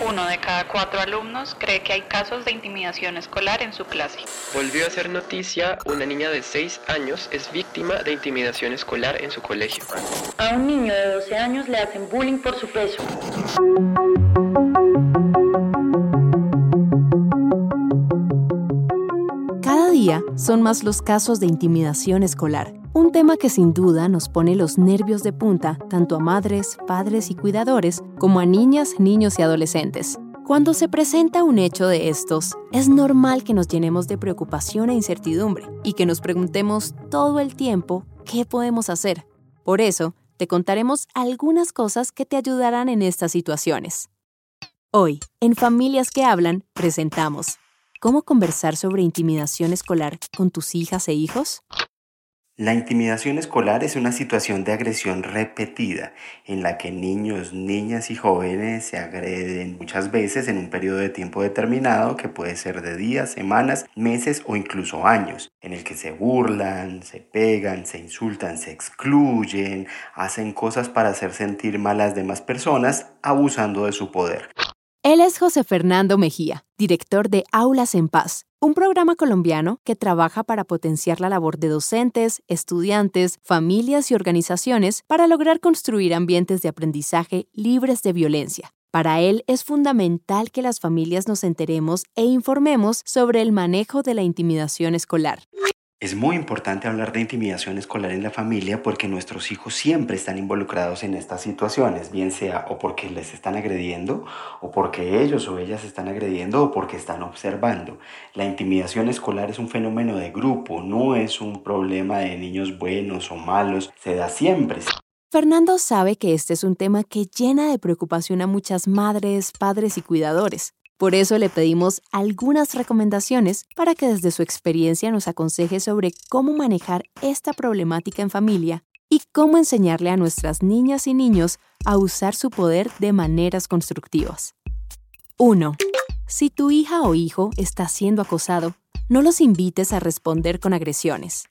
Uno de cada cuatro alumnos cree que hay casos de intimidación escolar en su clase. Volvió a ser noticia, una niña de 6 años es víctima de intimidación escolar en su colegio. A un niño de 12 años le hacen bullying por su peso. Cada día son más los casos de intimidación escolar. Un tema que sin duda nos pone los nervios de punta tanto a madres, padres y cuidadores como a niñas, niños y adolescentes. Cuando se presenta un hecho de estos, es normal que nos llenemos de preocupación e incertidumbre y que nos preguntemos todo el tiempo qué podemos hacer. Por eso, te contaremos algunas cosas que te ayudarán en estas situaciones. Hoy, en Familias que Hablan, presentamos ¿Cómo conversar sobre intimidación escolar con tus hijas e hijos? La intimidación escolar es una situación de agresión repetida en la que niños, niñas y jóvenes se agreden muchas veces en un periodo de tiempo determinado que puede ser de días, semanas, meses o incluso años, en el que se burlan, se pegan, se insultan, se excluyen, hacen cosas para hacer sentir mal a las demás personas abusando de su poder. Él es José Fernando Mejía, director de Aulas en Paz, un programa colombiano que trabaja para potenciar la labor de docentes, estudiantes, familias y organizaciones para lograr construir ambientes de aprendizaje libres de violencia. Para él es fundamental que las familias nos enteremos e informemos sobre el manejo de la intimidación escolar. Es muy importante hablar de intimidación escolar en la familia porque nuestros hijos siempre están involucrados en estas situaciones, bien sea o porque les están agrediendo, o porque ellos o ellas están agrediendo, o porque están observando. La intimidación escolar es un fenómeno de grupo, no es un problema de niños buenos o malos, se da siempre. Fernando sabe que este es un tema que llena de preocupación a muchas madres, padres y cuidadores. Por eso le pedimos algunas recomendaciones para que desde su experiencia nos aconseje sobre cómo manejar esta problemática en familia y cómo enseñarle a nuestras niñas y niños a usar su poder de maneras constructivas. 1. Si tu hija o hijo está siendo acosado, no los invites a responder con agresiones.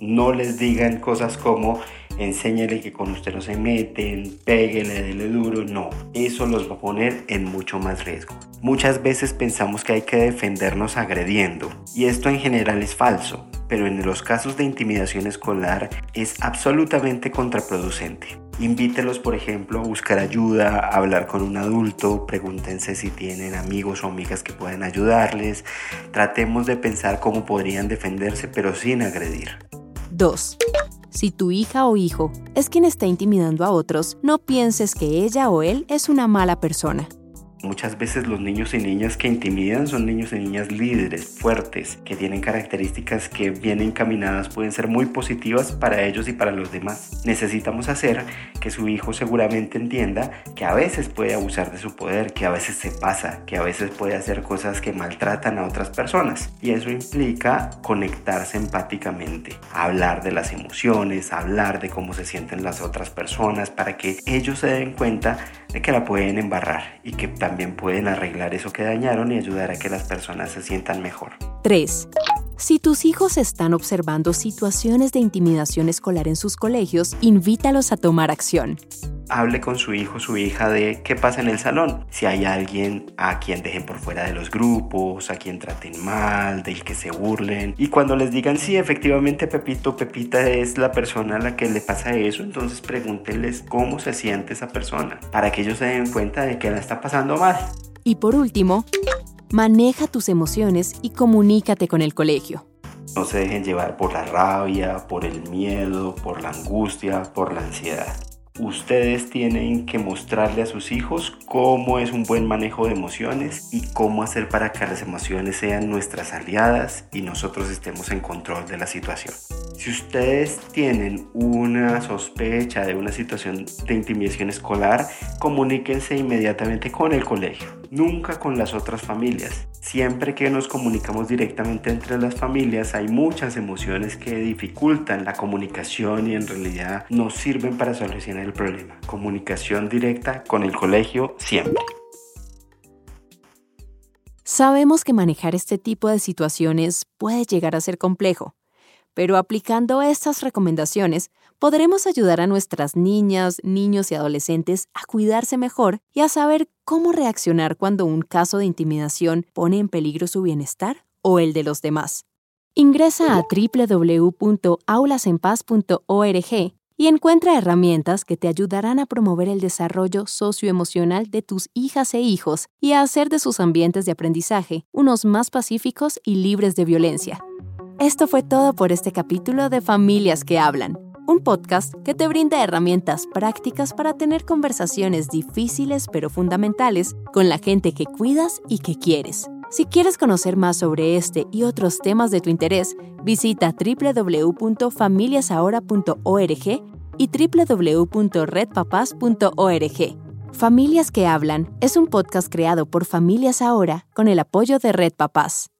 No les digan cosas como enséñale que con usted no se meten, péguele, dele duro, no, eso los va a poner en mucho más riesgo. Muchas veces pensamos que hay que defendernos agrediendo y esto en general es falso, pero en los casos de intimidación escolar es absolutamente contraproducente. Invítelos, por ejemplo, a buscar ayuda, a hablar con un adulto, pregúntense si tienen amigos o amigas que puedan ayudarles. Tratemos de pensar cómo podrían defenderse, pero sin agredir. 2. Si tu hija o hijo es quien está intimidando a otros, no pienses que ella o él es una mala persona. Muchas veces los niños y niñas que intimidan son niños y niñas líderes, fuertes, que tienen características que bien encaminadas pueden ser muy positivas para ellos y para los demás. Necesitamos hacer que su hijo seguramente entienda que a veces puede abusar de su poder, que a veces se pasa, que a veces puede hacer cosas que maltratan a otras personas. Y eso implica conectarse empáticamente, hablar de las emociones, hablar de cómo se sienten las otras personas para que ellos se den cuenta de que la pueden embarrar y que también pueden arreglar eso que dañaron y ayudar a que las personas se sientan mejor. 3. Si tus hijos están observando situaciones de intimidación escolar en sus colegios, invítalos a tomar acción hable con su hijo, su hija de qué pasa en el salón. Si hay alguien a quien dejen por fuera de los grupos, a quien traten mal, del que se burlen. Y cuando les digan, sí, efectivamente Pepito, Pepita es la persona a la que le pasa eso, entonces pregúntenles cómo se siente esa persona, para que ellos se den cuenta de que la está pasando mal. Y por último, maneja tus emociones y comunícate con el colegio. No se dejen llevar por la rabia, por el miedo, por la angustia, por la ansiedad ustedes tienen que mostrarle a sus hijos cómo es un buen manejo de emociones y cómo hacer para que las emociones sean nuestras aliadas y nosotros estemos en control de la situación. Si ustedes tienen una sospecha de una situación de intimidación escolar, comuníquense inmediatamente con el colegio, nunca con las otras familias. Siempre que nos comunicamos directamente entre las familias hay muchas emociones que dificultan la comunicación y en realidad no sirven para solucionar el problema. Comunicación directa con el colegio siempre. Sabemos que manejar este tipo de situaciones puede llegar a ser complejo pero aplicando estas recomendaciones podremos ayudar a nuestras niñas, niños y adolescentes a cuidarse mejor y a saber cómo reaccionar cuando un caso de intimidación pone en peligro su bienestar o el de los demás. Ingresa a www.aulasenpaz.org y encuentra herramientas que te ayudarán a promover el desarrollo socioemocional de tus hijas e hijos y a hacer de sus ambientes de aprendizaje unos más pacíficos y libres de violencia. Esto fue todo por este capítulo de Familias que Hablan, un podcast que te brinda herramientas prácticas para tener conversaciones difíciles pero fundamentales con la gente que cuidas y que quieres. Si quieres conocer más sobre este y otros temas de tu interés, visita www.familiasahora.org y www.redpapas.org. Familias que Hablan es un podcast creado por Familias Ahora con el apoyo de Red Papás.